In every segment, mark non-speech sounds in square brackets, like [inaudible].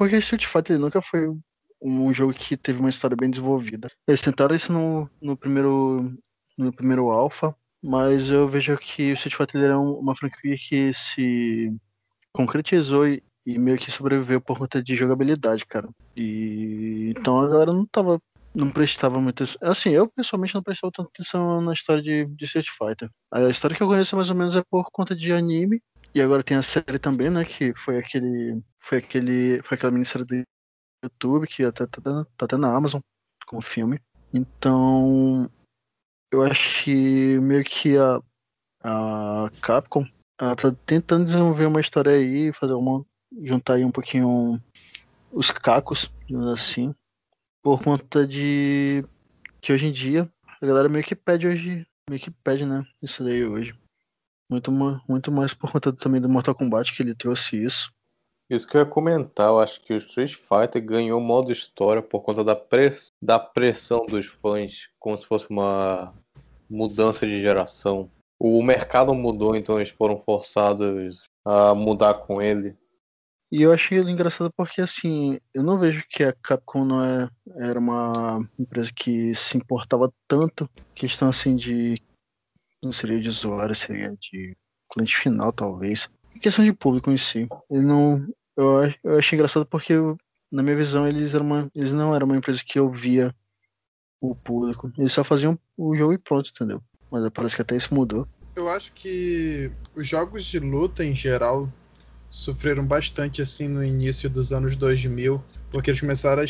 porque Street Fighter nunca foi um jogo que teve uma história bem desenvolvida. Eles tentaram isso no, no primeiro no primeiro Alpha, mas eu vejo que o Street Fighter é uma franquia que se concretizou e, e, meio que sobreviveu por conta de jogabilidade, cara. E então a galera não tava não prestava muito. Assim, eu pessoalmente não prestava tanta atenção na história de, de Street Fighter. A história que eu conheço mais ou menos é por conta de anime. E agora tem a série também, né? Que foi aquele. Foi aquele. Foi aquela minissérie do YouTube, que até tá, tá, até na Amazon como filme. Então. Eu acho que meio que a, a Capcom ela tá tentando desenvolver uma história aí, fazer uma. juntar aí um pouquinho os cacos, assim por conta de que hoje em dia a galera meio que pede hoje, meio que pede, né? Isso daí hoje. Muito, muito mais por conta também do Mortal Kombat que ele trouxe isso. Isso que eu ia comentar, eu acho que o Street Fighter ganhou modo história por conta da, press, da pressão dos fãs, como se fosse uma mudança de geração. O mercado mudou, então eles foram forçados a mudar com ele. E eu achei engraçado porque, assim, eu não vejo que a Capcom não é, era uma empresa que se importava tanto, questão, assim, de. Não seria de usuário, seria de cliente final, talvez. questão de público em si. Ele não. Eu, eu achei engraçado porque, na minha visão, eles, eram uma, eles não eram uma empresa que ouvia o público. Eles só faziam o jogo e pronto, entendeu? Mas parece que até isso mudou. Eu acho que os jogos de luta em geral sofreram bastante assim no início dos anos 2000, porque eles começaram a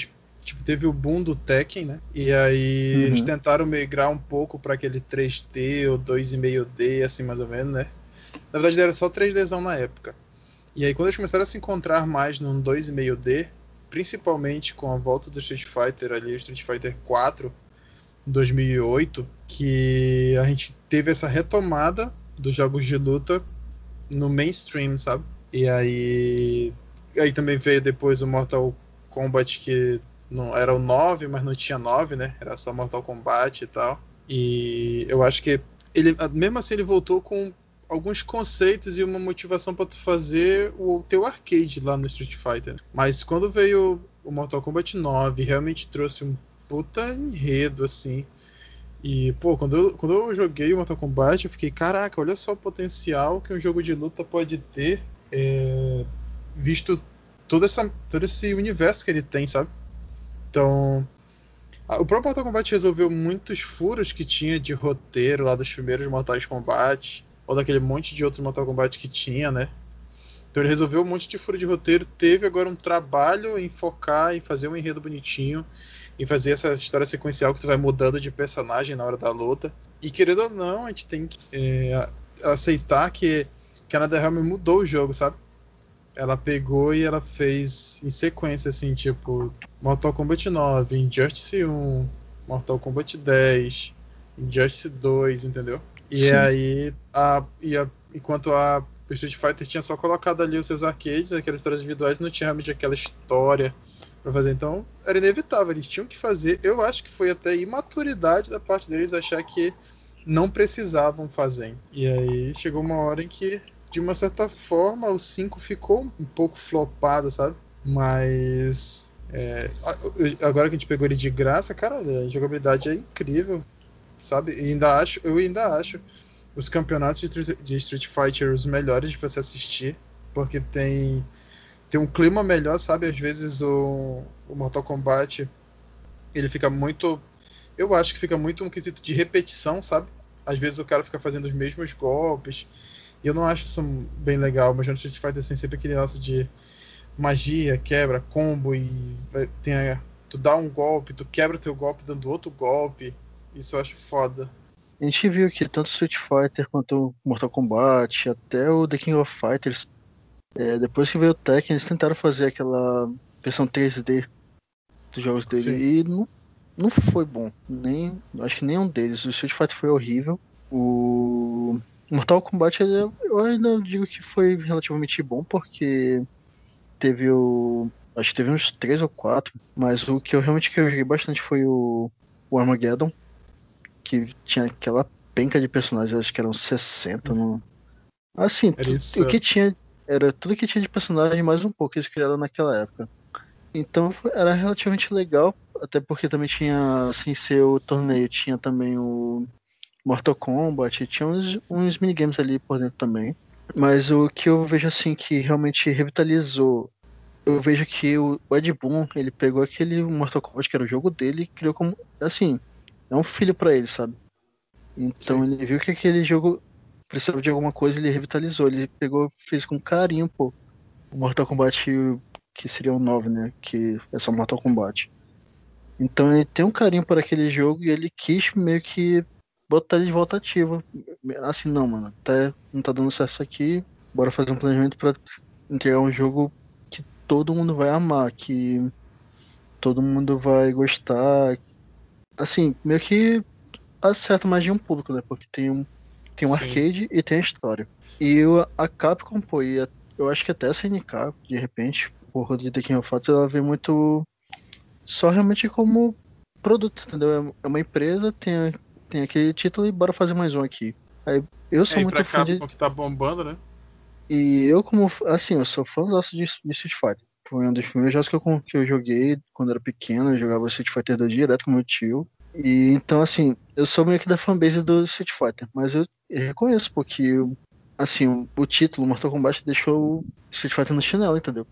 tipo, teve o boom do Tekken, né? E aí uhum. eles tentaram migrar um pouco para aquele 3D ou 2,5D, assim mais ou menos, né? Na verdade era só 3Dzão na época. E aí quando eles começaram a se encontrar mais num 2,5D, principalmente com a volta do Street Fighter ali, Street Fighter 4, 2008, que a gente teve essa retomada dos jogos de luta no mainstream, sabe? E aí. Aí também veio depois o Mortal Kombat, que não era o 9, mas não tinha 9, né? Era só Mortal Kombat e tal. E eu acho que ele, mesmo assim, ele voltou com alguns conceitos e uma motivação para tu fazer o teu arcade lá no Street Fighter. Mas quando veio o Mortal Kombat 9, realmente trouxe um puta enredo assim. E, pô, quando eu, quando eu joguei o Mortal Kombat, eu fiquei, caraca, olha só o potencial que um jogo de luta pode ter é, visto todo, essa, todo esse universo que ele tem, sabe? Então, o próprio Mortal Kombat resolveu muitos furos que tinha de roteiro lá dos primeiros Mortal Kombat, ou daquele monte de outros Mortal Kombat que tinha, né? Então ele resolveu um monte de furo de roteiro, teve agora um trabalho em focar, em fazer um enredo bonitinho, em fazer essa história sequencial que tu vai mudando de personagem na hora da luta. E querendo ou não, a gente tem que é, aceitar que que a NetherRealm mudou o jogo, sabe? Ela pegou e ela fez em sequência, assim, tipo, Mortal Kombat 9, Injustice 1, Mortal Kombat 10, Injustice 2, entendeu? E Sim. aí, a, e a, enquanto a Street Fighter tinha só colocado ali os seus arcades, aquelas histórias individuais, não tinha realmente aquela história pra fazer. Então, era inevitável, eles tinham que fazer. Eu acho que foi até imaturidade da parte deles achar que não precisavam fazer. E aí chegou uma hora em que de uma certa forma, o 5 ficou um pouco flopado, sabe? Mas. É, agora que a gente pegou ele de graça, cara, a jogabilidade é incrível, sabe? E ainda acho, eu ainda acho os campeonatos de, de Street Fighter os melhores para se assistir, porque tem tem um clima melhor, sabe? Às vezes o, o Mortal Kombat ele fica muito, eu acho que fica muito um quesito de repetição, sabe? Às vezes o cara fica fazendo os mesmos golpes eu não acho isso bem legal, mas no Street Fighter tem sempre aquele negócio de magia, quebra, combo e tem a, tu dá um golpe, tu quebra teu golpe dando outro golpe. Isso eu acho foda. A gente viu que tanto Street Fighter quanto Mortal Kombat, até o The King of Fighters, é, depois que veio o Tekken, eles tentaram fazer aquela versão 3D dos jogos dele Sim. e não, não foi bom. Nem, acho que nenhum deles. O Street Fighter foi horrível. O Mortal Kombat eu ainda digo que foi relativamente bom porque teve o. Acho que teve uns três ou quatro, mas o que eu realmente que eu joguei bastante foi o, o Armageddon, que tinha aquela penca de personagens, acho que eram 60 no. Assim, tudo, o que tinha. Era tudo que tinha de personagem mais um pouco eles criaram naquela época. Então era relativamente legal, até porque também tinha, sem ser o torneio, tinha também o Mortal Kombat, tinha uns, uns minigames ali por dentro também. Mas o que eu vejo assim que realmente revitalizou, eu vejo que o, Ed Boon, ele pegou aquele Mortal Kombat que era o jogo dele e criou como, assim, é um filho pra ele, sabe? Então ele viu que aquele jogo precisava de alguma coisa, ele revitalizou, ele pegou, fez com carinho, pô, o Mortal Kombat que seria o 9, né? Que é só Mortal Kombat. Então ele tem um carinho por aquele jogo e ele quis meio que botar ele de volta ativa. Assim, não, mano, tá, não tá dando certo isso aqui, bora fazer um planejamento pra entregar um jogo que todo mundo vai amar, que todo mundo vai gostar. Assim, meio que acerta mais de um público, né? Porque tem um, tem um Sim. arcade e tem a história. E o- a Capcom, pô, e a- eu acho que até a SNK, de repente, por conta de The King of Fighters, ela vê muito só realmente como produto, entendeu? É uma empresa, tem, tem aquele título e bora fazer mais um aqui. Aí, eu sou É, e muito pra fã de... Que tá bombando, né? E eu, como. Assim, eu sou fãzaço de, de Street Fighter. Foi um dos primeiros jogos que eu, que eu joguei quando era pequeno. Eu jogava Street Fighter 2 direto com meu tio. E então, assim, eu sou meio que da fanbase do Street Fighter. Mas eu, reconheço, porque, assim, o, o título Mortal Kombat deixou o Street Fighter no chinelo, entendeu?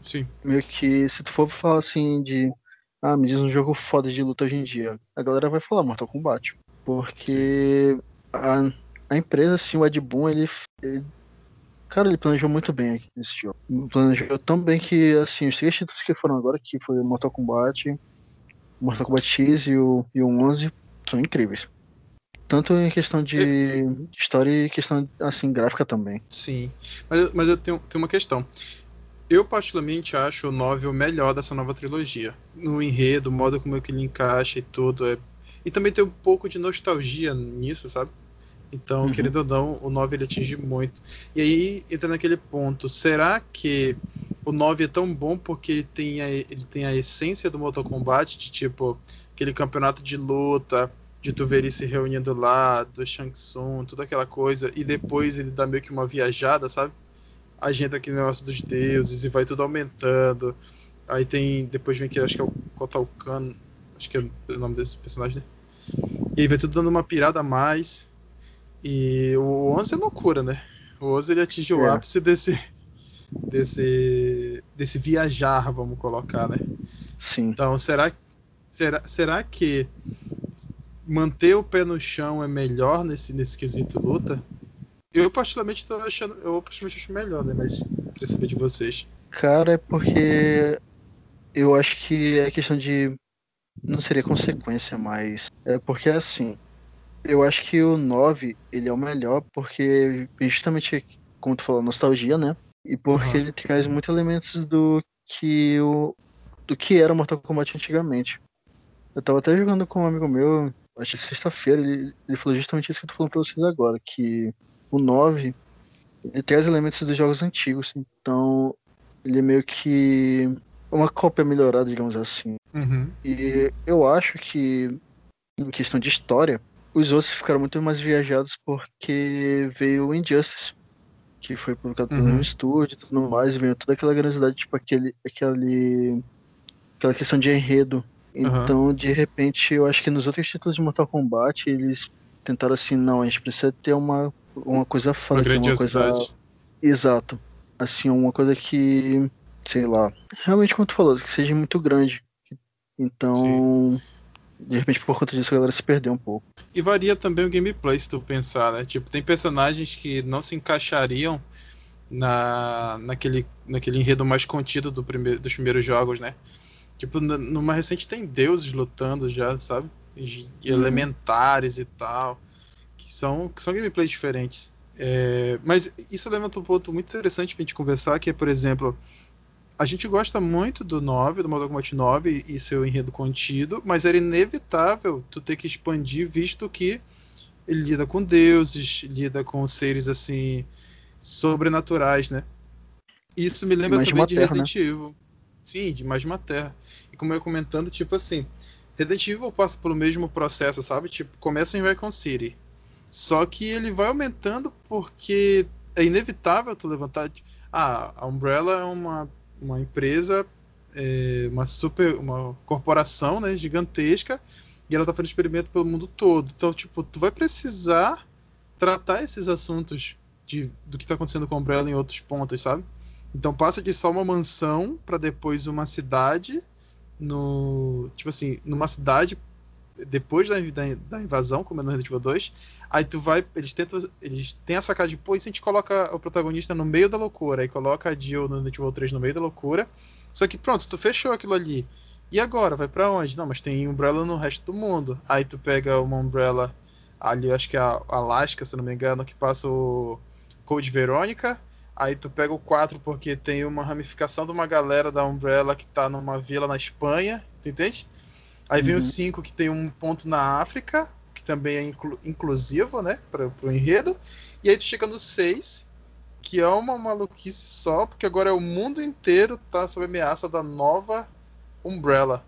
Sim. Meio que, se tu for falar assim de. Ah, me diz um jogo foda de luta hoje em dia. A galera vai falar Mortal Kombat. Porque a, a empresa, assim, o Ed Boon, ele, ele Cara, ele planejou muito bem aqui nesse jogo. Planejou tão bem que, assim, os três títulos que foram agora, que foi Mortal Kombat, Mortal Kombat X e o, e o 11, são incríveis. Tanto em questão de história e questão, assim, gráfica também. Sim. Mas, mas eu tenho, tenho uma questão. Eu, particularmente, acho o 9 o melhor dessa nova trilogia. No enredo, o modo como é que ele encaixa e tudo. É... E também tem um pouco de nostalgia nisso, sabe? Então, Uhum. querendo ou não, o 9 ele atinge muito. E aí entra naquele ponto: será que o 9 é tão bom porque ele tem a, ele tem a essência do Mortal Kombat, de tipo, aquele campeonato de luta, de tu ver ele se reunindo lá, do Shang Tsung, toda aquela coisa, e depois ele dá meio que uma viajada, sabe? Aí entra aquele negócio dos deuses e vai tudo aumentando. Aí tem. Depois vem que acho que é o Kotal Kahn, acho que é o nome desse personagem, né? E aí vai tudo dando uma pirada a mais. E o 11 é loucura, né? O 11 ele atinge o É. ápice desse. desse. desse viajar, vamos colocar, né? Sim. Então, será, será, será que manter o pé no chão é melhor nesse, nesse quesito luta? Eu particularmente tô achando. Eu particularmente acho melhor, né? Mas queria saber de vocês. Cara, é porque eu acho que é questão de. Não seria consequência, mas. É porque assim. Eu acho que o 9 ele é o melhor porque justamente, como tu falou, nostalgia, né? E porque Aham. ele traz muitos elementos do que o. do que era o Mortal Kombat antigamente. Eu tava até jogando com um amigo meu, acho que sexta-feira, ele, ele falou justamente isso que eu tô falando pra vocês agora, que o 9 ele traz elementos dos jogos antigos, então ele é meio que uma cópia melhorada, digamos assim. Uhum. E eu acho que, em questão de história, os outros ficaram muito mais viajados porque veio o Injustice, que foi publicado pelo Uhum. mesmo estúdio e tudo mais, e veio toda aquela grandiosidade, tipo aquele, aquele, aquela questão de enredo. Aham. Então, de repente, eu acho que nos outros títulos de Mortal Kombat, eles tentaram assim, não, a gente precisa ter uma, uma coisa Uma foda aqui, uma coisa. Exato. Assim, uma coisa que, sei lá, realmente como tu falou, que seja muito grande. Então, de repente por conta disso a galera se perdeu um pouco. E varia também o gameplay, se tu pensar, né? Tipo, tem personagens que não se encaixariam na, naquele, naquele enredo mais contido do primeiro, dos primeiros jogos, né? Tipo, numa recente tem deuses lutando já, sabe? E Uhum. elementares e tal. Que são, que são gameplays diferentes. É, mas isso levanta um ponto muito interessante pra gente conversar, que é, por exemplo, a gente gosta muito do 9, do Mortal Kombat 9 e seu enredo contido, mas era inevitável tu ter que expandir, visto que ele lida com deuses, lida com seres assim sobrenaturais, né? Isso me lembra de também de terra, né? Resident Evil. Sim, de mais de uma terra. E como eu ia comentando, tipo assim, Resident Evil passa pelo mesmo processo, sabe? Tipo, começa em Raccoon City. Só que ele vai aumentando porque é inevitável tu levantar. Ah, a Umbrella é uma, uma empresa é, uma super. uma corporação né, gigantesca e ela tá fazendo experimento pelo mundo todo. Então, tipo, tu vai precisar tratar esses assuntos de, do que tá acontecendo com a Umbrella em outros pontos, sabe? Então passa de só uma mansão para depois uma cidade no. Tipo assim, numa cidade depois da, da, da, invasão, como é no Resident Evil 2, aí tu vai, eles tentam, eles têm a sacada de, pô, e se a gente coloca o protagonista no meio da loucura, aí coloca a Jill no Resident Evil 3 no meio da loucura, só que pronto, tu fechou aquilo ali, e agora, vai para onde? Não, mas tem Umbrella no resto do mundo, aí tu pega uma Umbrella ali, acho que é a Alaska, se não me engano, que passa o Code Verônica, Aí tu pega o 4 porque tem uma ramificação de uma galera da Umbrella que tá numa vila na Espanha, tu entende? Aí vem uhum. o 5 que tem um ponto na África, que também é inclu inclusivo, né, para o enredo. E aí tu chega no 6, que é uma maluquice só, porque agora é o mundo inteiro tá sob ameaça da nova Umbrella.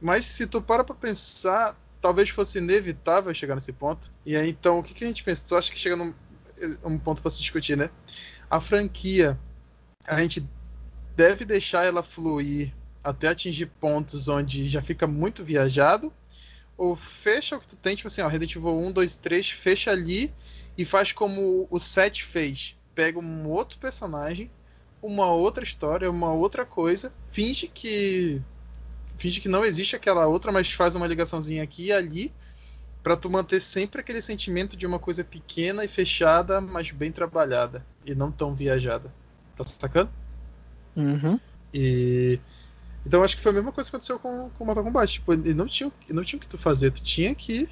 Mas se tu para pra pensar, talvez fosse inevitável chegar nesse ponto. E aí então, o que, que a gente pensa? Tu acha que chega num um ponto para se discutir, né? A franquia, a gente deve deixar ela fluir até atingir pontos onde já fica muito viajado, ou fecha o que tu tem, tipo assim, ó, Resident Evil 1, 2, 3, fecha ali e faz como o 7 fez. Pega um outro personagem, uma outra história, uma outra coisa, finge que finge que não existe aquela outra, mas faz uma ligaçãozinha aqui e ali para tu manter sempre aquele sentimento de uma coisa pequena e fechada, mas bem trabalhada e não tão viajada. Tá sacando? Uhum. E então acho que foi a mesma coisa que aconteceu com o Mortal Kombat. Tipo, não tinha, não tinha o que tu fazer, tu tinha que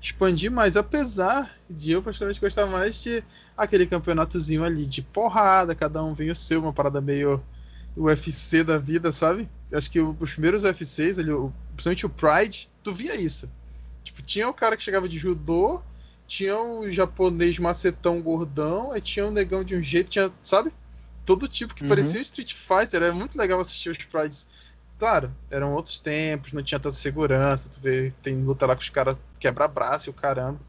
expandir mais, apesar de eu particularmente gostar mais de aquele campeonatozinho ali de porrada, cada um vem o seu, uma parada meio UFC da vida, sabe? Eu acho que os primeiros UFCs, ali, principalmente o Pride, tu via isso. Tipo, tinha o cara que chegava de judô, tinha o japonês macetão gordão, aí tinha um negão de um jeito, tinha, sabe? Todo tipo que uhum. parecia Street Fighter. Era muito legal assistir os Prides. Claro, eram outros tempos, não tinha tanta segurança. Tu vê, tem luta lá com os caras quebra braço e o caramba.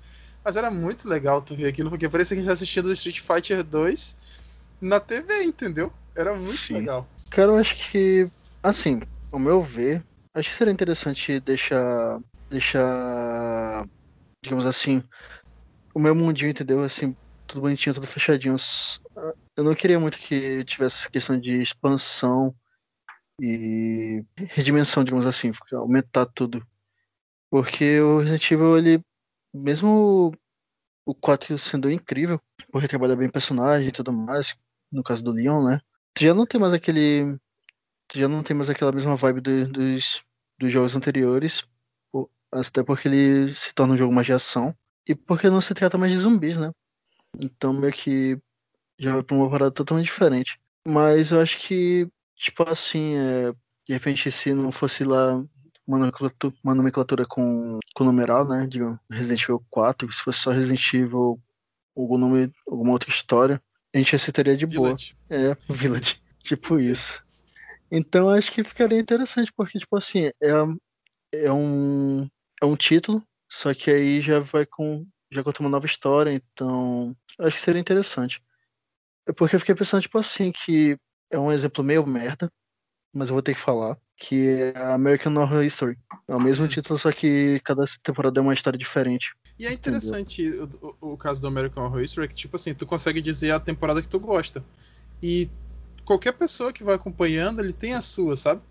Mas era muito legal tu ver aquilo, porque parecia que a gente tá assistindo Street Fighter 2 na TV, entendeu? Era muito Sim. legal. Cara, eu acho que, assim, ao meu ver, acho que seria interessante deixar. deixar. digamos assim, o meu mundinho, entendeu? Assim, tudo bonitinho, tudo fechadinho. Eu não queria muito que tivesse questão de expansão e redimensão, digamos assim, aumentar tudo. Porque o Resident Evil, ele, mesmo o 4 sendo incrível, porque trabalha bem personagem e tudo mais, no caso do Leon, né? Tu já não tem mais aquele. Tu já não tem mais aquela mesma vibe do, dos, dos jogos anteriores. Até porque ele se torna um jogo mais de ação. E porque não se trata mais de zumbis, né? Então meio que já vai pra uma parada totalmente diferente. Mas eu acho que, tipo assim, é, de repente se não fosse lá uma nomenclatura, uma nomenclatura com, com numeral, né? De Resident Evil 4, se fosse só Resident Evil algum nome, alguma outra história, a gente aceitaria de Village. boa. É, [laughs] Village. tipo isso. Então acho que ficaria interessante, porque, tipo assim, é, é, um, é um título, só que aí já vai com. Já conta uma nova história, então acho que seria interessante. É porque eu fiquei pensando, tipo assim, que é um exemplo meio merda, mas eu vou ter que falar, que é American Horror History. É o mesmo título, só que cada temporada é uma história diferente. E é interessante o, o, caso do American Horror History, é que, tipo assim, tu consegue dizer a temporada que tu gosta. E qualquer pessoa que vai acompanhando, ele tem a sua, sabe?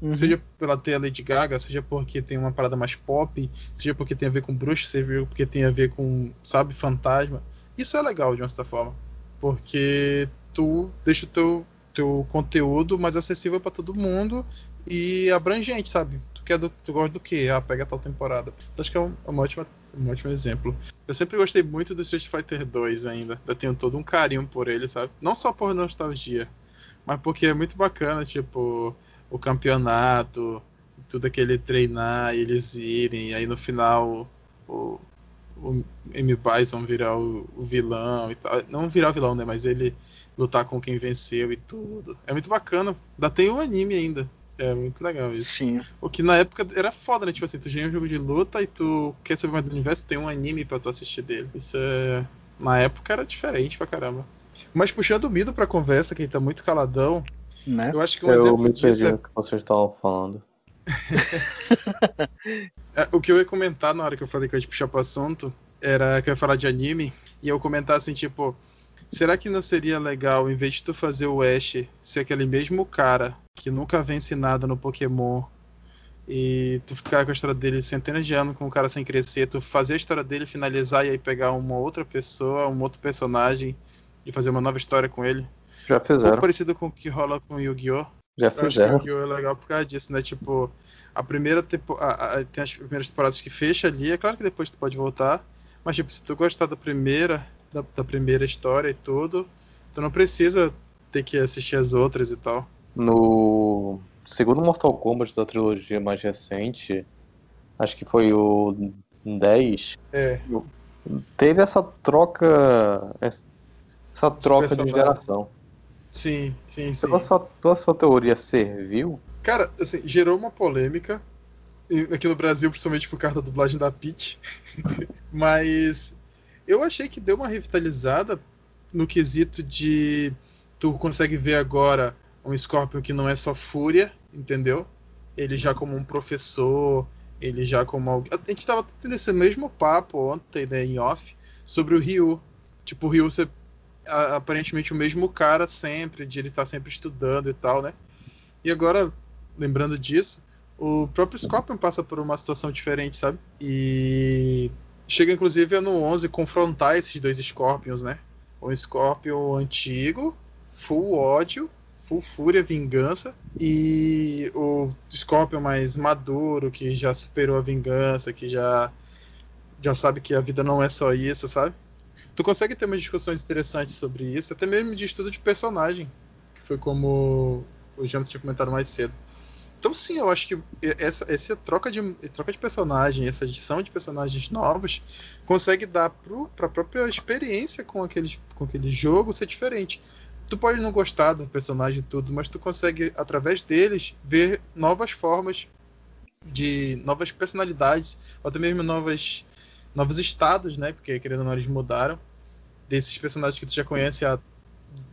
Uhum. Seja pela ter a Lady Gaga, seja porque tem uma parada mais pop, seja porque tem a ver com bruxo, seja porque tem a ver com, sabe, fantasma. Isso é legal, de uma certa forma. Porque tu deixa o teu, teu conteúdo mais acessível para todo mundo e abrangente, sabe? Tu quer do, tu gosta do que? Ah, pega tal temporada. Então, acho que é um, uma ótima, um ótimo exemplo. Eu sempre gostei muito do Street Fighter 2 ainda. Eu tenho todo um carinho por ele, sabe? Não só por nostalgia, mas porque é muito bacana, tipo, o campeonato, tudo aquele treinar e eles irem, e aí no final o, o M. Bison virar o, o, vilão e tal. Não virar o vilão, né? Mas ele lutar com quem venceu e tudo. É muito bacana. Ainda tem um anime ainda. É muito legal isso. Sim. O que na época era foda, né? Tipo assim, tu já é um jogo de luta e tu quer saber mais do universo, tem um anime pra tu assistir dele. Isso é. Na época era diferente pra caramba. Mas puxando o Mido pra conversa, que ele tá muito caladão, né? Eu acho que um Eu exemplo me disso é que vocês estavam falando. [laughs] É, o que eu ia comentar na hora que eu falei que eu ia te puxar pro assunto era que eu ia falar de anime e eu comentar assim, tipo, será que não seria legal, em vez de tu fazer o Ash ser aquele mesmo cara que nunca vence nada no Pokémon e tu ficar com a história dele centenas de anos com o cara sem crescer, tu fazer a história dele, finalizar e aí pegar uma outra pessoa, um outro personagem e fazer uma nova história com ele? Já fizeram. parecido com o que rola com Yu-Gi-Oh! Já Eu acho que fizeram. É legal por causa disso, né? Tipo, a primeira tempo... a- a- tem as primeiras temporadas que fecha ali, é claro que depois tu pode voltar, mas tipo, se tu gostar da primeira, da, da primeira história e tudo, tu não precisa ter que assistir as outras e tal. No segundo Mortal Kombat da trilogia mais recente, acho que foi o 10, É, teve essa troca. Essa troca de geração. Sim, sim, sim. Toda a sua, toda sua teoria serviu? Cara, assim, gerou uma polêmica aqui no Brasil, principalmente por causa da dublagem da Peach. [laughs] Mas eu achei que deu uma revitalizada no quesito de tu consegue ver agora um Scorpion que não é só fúria, entendeu? Ele já como um professor, ele já como alguém. A gente tava tendo esse mesmo papo ontem, né, em off, sobre o Ryu. Tipo, o Ryu a- aparentemente o mesmo cara sempre, de ele estar sempre estudando e tal, né? E agora, lembrando disso, o próprio Scorpion passa por uma situação diferente, sabe? E chega inclusive a no 11 confrontar esses dois Scorpions, né? O Scorpion antigo, full ódio, full fúria, vingança, e o Scorpion mais maduro, que já superou a vingança, que já já sabe que a vida não é só isso, sabe? Tu consegue ter umas discussões interessantes sobre isso, até mesmo de estudo de personagem, que foi como o James tinha comentado mais cedo. Então sim, eu acho que essa, essa troca, de, troca de personagem, essa adição de personagens novos, consegue dar para a própria experiência com aquele, com aquele jogo ser diferente. Tu pode não gostar do personagem e tudo, mas tu consegue, através deles, ver novas formas de novas personalidades, ou até mesmo novas, novos estados, né? Porque querendo ou não, eles mudaram desses personagens que tu já conhece há,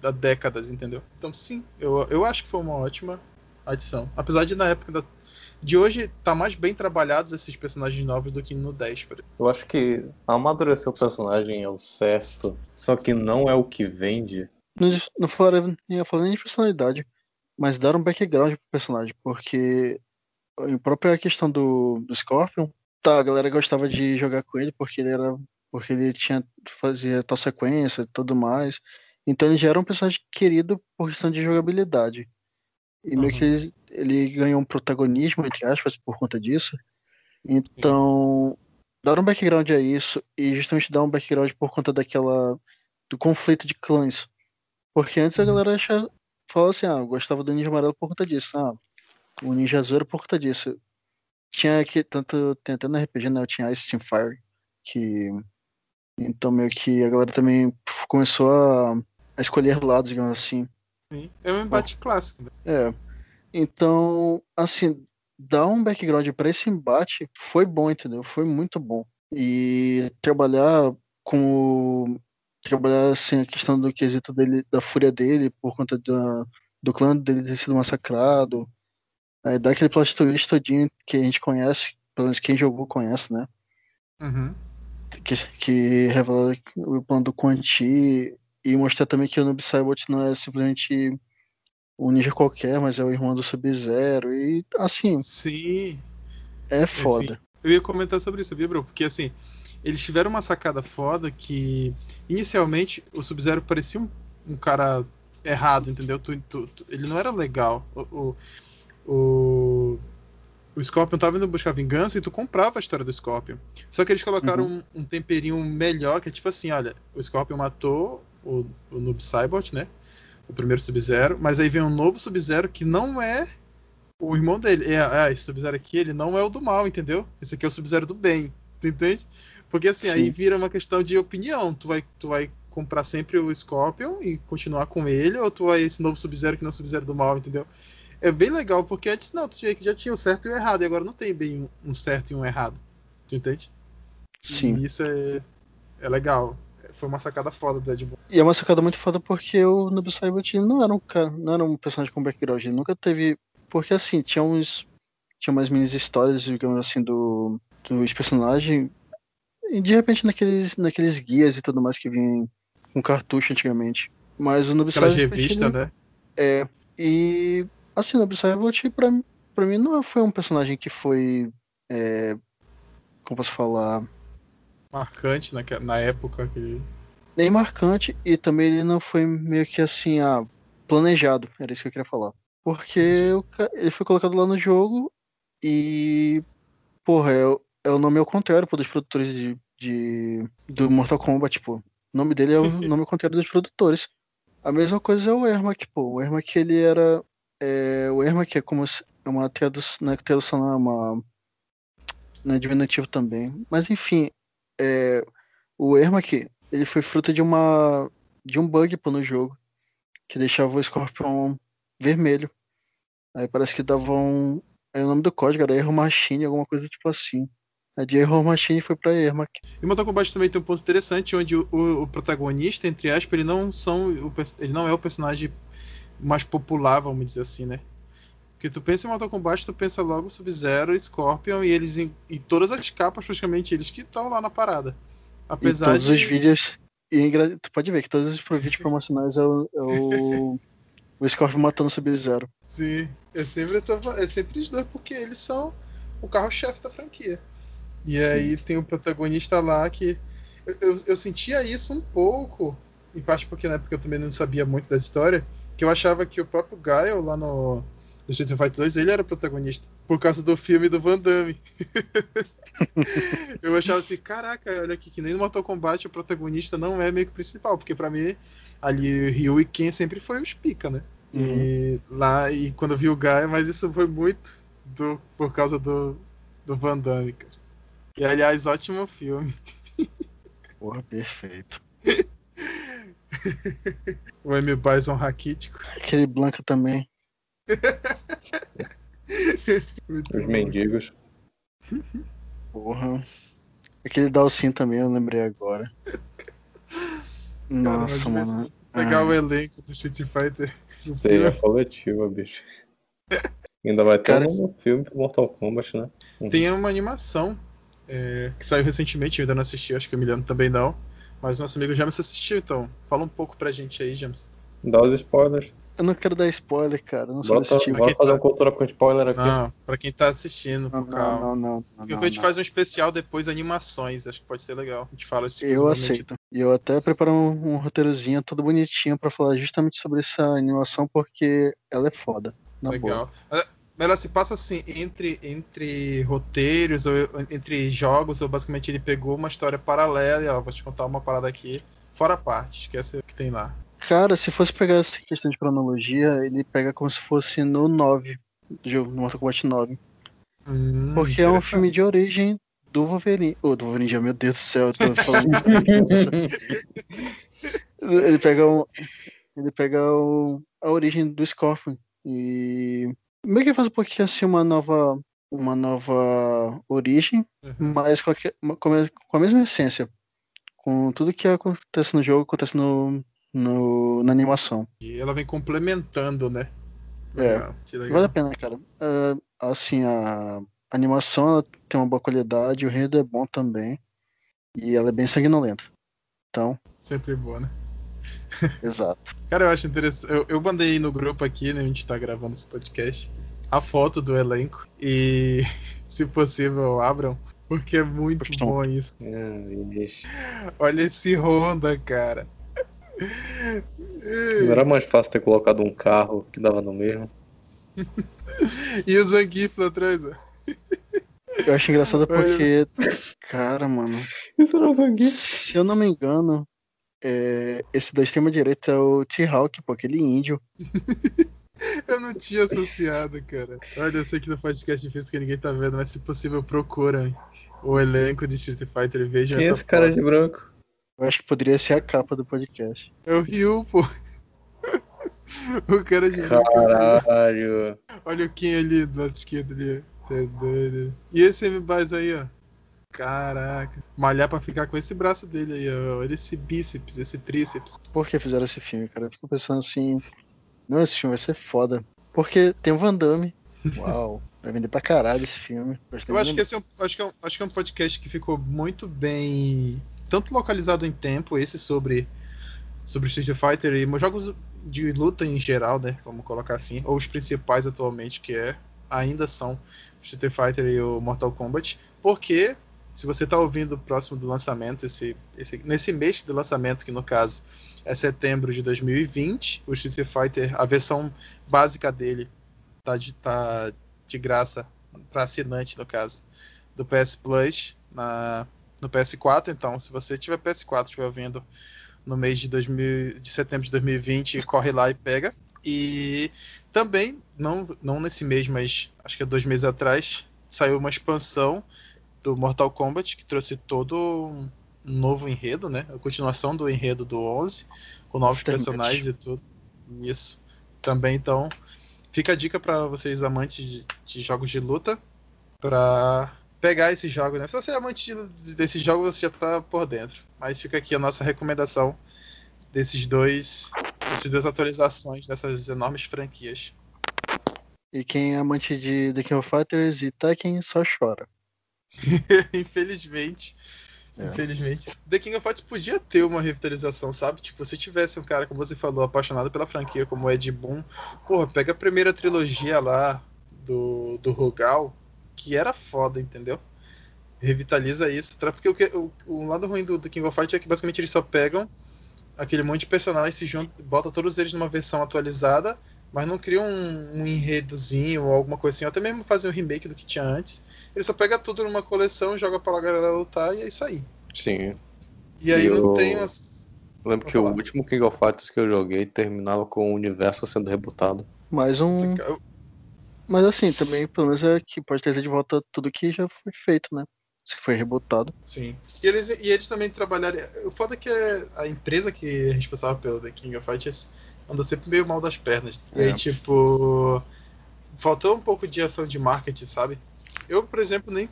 há décadas, entendeu? Então sim, eu, eu acho que foi uma ótima adição. Apesar de na época da- de hoje tá mais bem trabalhados esses personagens novos do que no 10, por exemplo. Eu acho que amadurecer o personagem é o certo, só que não é o que vende. Não, não falaram, nem ia falar nem de personalidade, mas dar um background pro personagem, porque a própria questão do, do Scorpion, tá, a galera gostava de jogar com ele porque ele era. Porque ele tinha fazia tal sequência e tudo mais. Então ele já era um personagem querido por questão de jogabilidade. E meio Uhum. que ele, ele ganhou um protagonismo, entre aspas, por conta disso. Então, dar um background a isso e justamente dar um background por conta daquela. do conflito de clãs. Porque antes a Uhum. galera achava, falava assim, ah, eu gostava do Ninja Amarelo por conta disso. Ah, o Ninja Azul era por conta disso. Tinha que, tanto, tem até no RPG, né? Tinha Ice Team Fire, que. Então meio que a galera também começou a, a escolher lados, digamos assim. Sim. É um embate clássico. Né? É. Então, assim, dar um background pra esse embate foi bom, entendeu? Foi muito bom. E trabalhar com o- trabalhar assim a questão do quesito dele, da fúria dele por conta da, do clã dele ter sido massacrado. Aí dá aquele plot twist todinho que a gente conhece, pelo menos quem jogou conhece, né? Uhum. Que, que revela o plano do Quan Chi e mostrar também que o Noob Saibot não é simplesmente um ninja qualquer, mas é o irmão do Sub-Zero. E assim, Sim. é foda. Eu ia comentar sobre isso, sabia, bro? Porque assim, eles tiveram uma sacada foda que inicialmente o Sub-Zero parecia um, um cara errado, entendeu? Tu- tu- tu- ele não era legal. O, o, o, o Scorpion tava indo buscar vingança e tu comprava a história do Scorpion. Só que eles colocaram um, um temperinho melhor, que é tipo assim, olha, o Scorpion matou o, o Noob Saibot, né? O primeiro Sub-Zero, mas aí vem um novo Sub-Zero que não é o irmão dele. É, é esse Sub-Zero aqui, ele não é o do mal, entendeu? Esse aqui é o Sub-Zero do bem, [laughs] tu entende? Porque assim, aí Sim. vira uma questão de opinião. Tu vai, tu vai comprar sempre o Scorpion e continuar com ele, ou tu vai esse novo Sub-Zero que não é o Sub-Zero do mal, entendeu? É bem legal, porque antes não, tu tinha que já tinha o certo e o errado, e agora não tem bem um certo e um errado. Tu entende? Sim. E isso é, é legal. foi uma sacada foda do Ed Boon. E é uma sacada muito foda porque o Noob Saibot não era um cara, não era um personagem com background, ele nunca teve. Porque assim, tinha uns. Tinha umas mini histórias, digamos assim, do, dos personagens. E de repente naqueles, naqueles guias e tudo mais que vinham com cartucho antigamente. Mas o Noob Aquela Saibot, revista, ele- né? É. E assim, o Saibot pra, pra mim não foi um personagem que foi. É, como posso falar? Marcante naque- na época que. nem marcante e também ele não foi meio que assim, ah, planejado, era isso que eu queria falar. Porque o ele foi colocado lá no jogo e, porra, é, o- é o nome ao contrário pô, dos produtores de, de- do Mortal Kombat, pô. O nome dele é o [laughs] nome ao contrário dos produtores. A mesma coisa é o Ermac, pô. O Ermac ele era. É, o Ermac é como é uma tradução, não é tradução, não é uma. É diminutivo também. Mas enfim, é, o Ermac, ele foi fruto de uma de um bug pô, no jogo que deixava o Scorpion vermelho. Aí parece que dava um aí o nome do código era Error Machine, alguma coisa tipo assim. Aí de Error Machine foi pra Ermac. E Mortal Kombat também tem um ponto interessante onde o, o- o protagonista, entre aspas, ele não são ele não é o personagem mais popular, vamos dizer assim, né? Porque tu pensa em Mortal Kombat, tu pensa logo Sub-Zero, Scorpion e eles em, e todas as capas praticamente eles que estão lá na parada. E Apesar todos de os vídeos e tu pode ver que todos os vídeos promocionais é o, é o, [laughs] o Scorpion matando o Sub-Zero. Sim, é sempre, essa, é sempre os dois, porque eles são o carro-chefe da franquia. E aí tem o protagonista lá que. Eu, eu, eu sentia isso um pouco, em parte porque na época eu também não sabia muito da história, que eu achava que o próprio Gaio lá no, no Street Fighter 2 ele era o protagonista, por causa do filme do Van Damme. [laughs] eu achava assim, caraca, olha aqui, que nem no Mortal Kombat o protagonista não é meio que o principal, porque pra mim ali Ryu e Ken sempre foi os pica, né? E lá, e quando eu vi o Gaia, mas isso foi muito do, por causa do, do Van Damme, cara. E aliás, ótimo filme. Porra, perfeito. [laughs] [laughs] O M. Bison raquítico. Aquele Blanca também. [laughs] Muito Os bom. mendigos. Porra. Aquele Dalsin também, eu lembrei agora. [laughs] Nossa, mano. Pegar Ah, o elenco do Street Fighter. Seja filme. coletiva, bicho. Ainda vai ter Cara, um novo filme pro Mortal Kombat, né? Tem uma animação é, que saiu recentemente, eu ainda não assisti, acho que o Emiliano também não. Mas nosso amigo James assistiu, então. Fala um pouco pra gente aí, James. Dá os spoilers. Eu não quero dar spoiler, cara. Eu não sou Bota, desse tipo. fazer tá. uma cultura com spoiler aqui. Não, pra quem tá assistindo, Não, com calma. não, não, não, Porque não, a gente não. faz um especial depois, animações. Acho que pode ser legal. A gente fala isso Eu aceito. E eu até preparo um, um roteirozinho todo bonitinho pra falar justamente sobre essa animação, porque ela é foda. Na boa. Mas ela se passa assim, entre, entre roteiros, ou entre jogos, ou basicamente ele pegou uma história paralela e ó, vou te contar uma parada aqui, fora a parte, esquece o que tem lá. Cara, se fosse pegar essa questão de cronologia, ele pega como se fosse no 9, do jogo, no Mortal Kombat 9. Hum, Porque é um filme de origem do Wolverine. Ô, do Wolverine, meu Deus do céu, eu tô falando. ele pega um. Ele pega o, a origem do Scorpion. E. Meio que faz um pouquinho assim uma nova. Uma nova origem, Uhum. mas com a, com a, mesma essência. Com tudo que acontece no jogo, acontece no, no, na animação. E ela vem complementando, né? É. Legal, que legal. Vale a pena, cara. Ah, assim, a animação tem uma boa qualidade, o enredo é bom também. E ela é bem sanguinolenta. Então, Sempre boa, né? [laughs] exato. Cara, eu acho interessante. Eu, eu mandei no grupo aqui, né? A gente tá gravando esse podcast. A foto do elenco. E, [laughs] se possível, abram. Porque é muito Postão. bom isso. Ah, bicho. Olha esse Honda, cara. Não era mais fácil ter colocado um carro que dava no mesmo? [laughs] E o Zangief lá atrás, ó. Eu acho engraçado porque, cara, mano, Isso era o Zangief. se eu não me engano, é, esse da extrema direita é o T-Hawk, pô, aquele índio. [laughs] Eu não tinha associado, cara. Olha, eu sei que no podcast difícil que ninguém tá vendo, mas se possível, procurem o elenco de Street Fighter e vejam Quem é essa esse cara foto. de branco? Eu acho que poderia ser a capa do podcast. É o Ryu, pô. [laughs] o cara de branco. Caralho. Olha o Kim ali do lado esquerdo ali. Tá doido. E esse M-Base aí, ó. Caraca. Malhar pra ficar com esse braço dele aí, ó. Olha esse bíceps, esse tríceps. Por que fizeram esse filme, cara? Eu fico pensando assim. Não, esse filme vai ser foda. Porque tem o Van Damme. [laughs] Uau. Vai vender pra caralho esse filme. Eu acho que esse é um, acho que é um, acho que é um podcast que ficou muito bem. Tanto localizado em tempo, esse sobre. Sobre Street Fighter e jogos de luta em geral, né? Vamos colocar assim. Ou os principais atualmente, que é. Ainda são Street Fighter e o Mortal Kombat. Porque se você está ouvindo próximo do lançamento, esse, esse, nesse mês do lançamento, que no caso é setembro de 2020, o Street Fighter, a versão básica dele tá de, tá de graça para assinante, no caso, do PS Plus na, no PS4. Então, se você tiver PS4 estiver ouvindo no mês de, 2000, de setembro de 2020, corre lá e pega. E também, não, não nesse mês, mas acho que é dois meses atrás, saiu uma expansão do Mortal Kombat, que trouxe todo um novo enredo, né? A continuação do enredo do 11, com novos personagens e tudo. Isso. Também, então, fica a dica para vocês amantes de, de, jogos de luta, para pegar esse jogo, né? Se você é amante de, desse jogo, você já tá por dentro. Mas fica aqui a nossa recomendação desses dois, dessas duas atualizações dessas enormes franquias. E quem é amante de The King of Fighters e Tekken só chora. [laughs] infelizmente. É. Infelizmente. The King of Fighters podia ter uma revitalização, sabe? Tipo, se tivesse um cara, como você falou, apaixonado pela franquia, como o Ed Boon, porra, pega a primeira trilogia lá do, do Rogal, que era foda, entendeu? Revitaliza isso. Porque o, o, o lado ruim do, do King of Fighters é que basicamente eles só pegam aquele monte de personagens, se juntam, bota todos eles numa versão atualizada, mas não criam um, um enredozinho ou alguma coisa assim, ou até mesmo fazer um remake do que tinha antes. Ele só pega tudo numa coleção, joga pra galera lutar e é isso aí. Sim. E aí e não eu... tem as. Eu lembro Vou que falar. o último King of Fighters que eu joguei terminava com o universo sendo rebutado. Mais um. Mas assim, também, pelo menos é que pode trazer de volta tudo que já foi feito, né? Se foi rebutado. Sim. E eles, e eles também trabalharam. O foda é que a empresa que é responsável pelo The King of Fighters anda sempre meio mal das pernas. É. E aí, tipo. Faltou um pouco de ação de marketing, sabe? Eu, por exemplo, nem,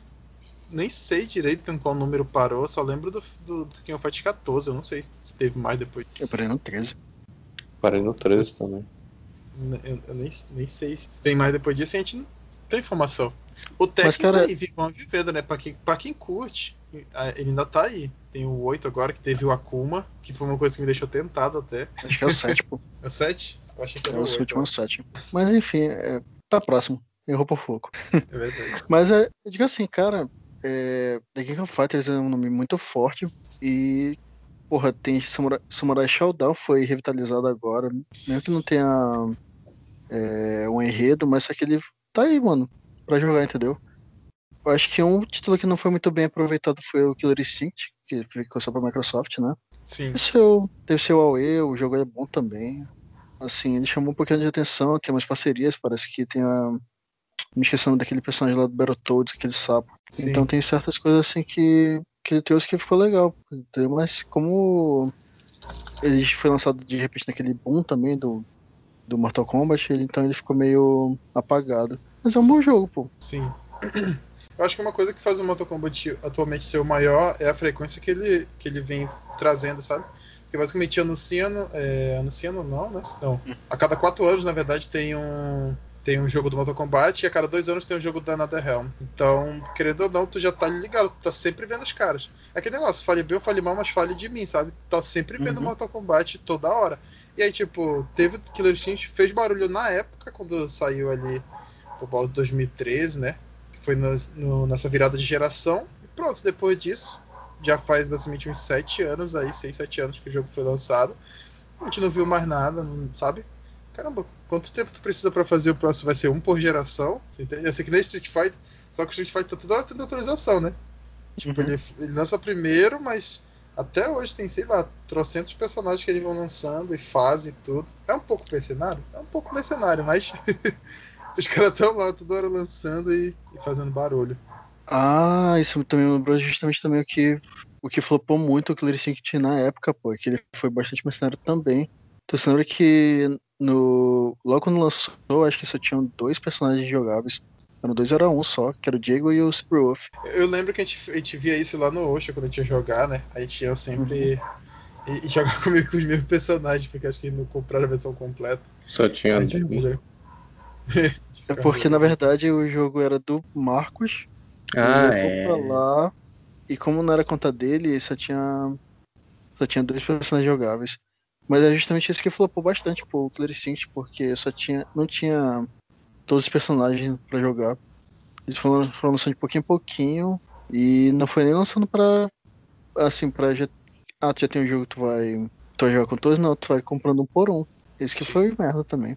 nem sei direito em qual número parou, só lembro do, do, do King of Fighters 14, eu não sei se teve mais depois. Eu parei no 13. Parei no 13 também. Eu, eu nem, nem sei se tem mais depois disso, a gente não tem informação. O técnico cara... aí, uma vivendo, né? Pra quem, pra quem curte, ele ainda tá aí. Tem o 8 agora, que teve o Akuma, que foi uma coisa que me deixou tentado até. Acho que é o 7, pô. [laughs] É o 7? Eu achei que era é o, o último 7. Mas enfim, é, tá próximo. Errou por foco. É verdade. [laughs] Mas é, eu digo assim, cara, é, The King of Fighters é um nome muito forte e porra, tem Samurai, Samurai Shodown foi revitalizado agora, mesmo que não tenha é, um enredo, mas só que ele tá aí, mano, pra jogar, entendeu? Eu acho que um título que não foi muito bem aproveitado foi o Killer Instinct, que ficou só pra Microsoft, né? Sim. Teve seu, teve seu AOE, o jogo é bom também. Assim, ele chamou um pouquinho de atenção, tem umas parcerias, parece que tem a. Me esquecendo daquele personagem lá do Battletoads, aquele sapo. Sim. Então tem certas coisas assim que, que ele trouxe que ficou legal. Mas como ele foi lançado de repente naquele boom também do, do Mortal Kombat, ele, então ele ficou meio apagado. Mas é um bom jogo, pô. Sim. Eu acho que uma coisa que faz o Mortal Kombat atualmente ser o maior é a frequência que ele, que ele vem trazendo, sabe? Porque basicamente anunciando. É, anunciando não, né? Não. A cada quatro anos, na verdade, tem um. Tem um jogo do Mortal Kombat e a cada dois anos tem um jogo da NetherRealm. Então, querendo ou não, tu já tá ligado, tu tá sempre vendo os caras. É aquele negócio, fale bem ou fale mal, mas fale de mim, sabe? Tu tá sempre vendo uhum. Mortal Kombat toda hora. E aí, tipo, teve Killer Instinct, fez barulho na época, quando saiu ali por volta de 2013, né? Foi no, no, nessa virada de geração. E pronto, depois disso, já faz basicamente uns 7 anos aí, 6, 7 anos que o jogo foi lançado. A gente não viu mais nada, não, sabe? Caramba, quanto tempo tu precisa para fazer o próximo? Vai ser um por geração? Ia ser que nem Street Fighter, só que o Street Fighter tá toda hora tendo atualização, né? Tipo, uhum. ele, ele lança primeiro, mas até hoje tem, sei lá, trocentos personagens que eles vão lançando e fazem tudo. É um pouco mercenário? É um pouco mercenário, mas [laughs] [laughs] os caras estão lá toda hora lançando e, e, fazendo barulho. Ah, isso também lembrou justamente também o que, o que flopou muito o Killer Instinct na época, pô, que ele foi bastante mercenário também. Então você lembra que no, logo quando lançou, acho que só tinham dois personagens jogáveis. Eram dois, era um só, que era o Diego e o Superwolf. Eu lembro que a gente, a gente via isso lá no Osha quando a gente ia jogar, né? A gente ia sempre. E, e jogar [laughs] comigo com os mesmos personagens, porque acho que não compraram a versão completa. Só tinha dois. [laughs] É porque, na verdade, o jogo era do Marcos. Ah, ele é. pra lá. E como não era conta dele, só tinha. Só tinha dois personagens jogáveis. Mas é justamente isso que flopou bastante pro Killer Instinct, porque só tinha. não tinha todos os personagens pra jogar. Eles foram, foram lançando de pouquinho em pouquinho. E não foi nem lançando pra. Assim, pra já. Ah, tu já tem um jogo que tu vai. Tu vai jogar com todos? Não, tu vai comprando um por um. Isso que Sim. foi merda também.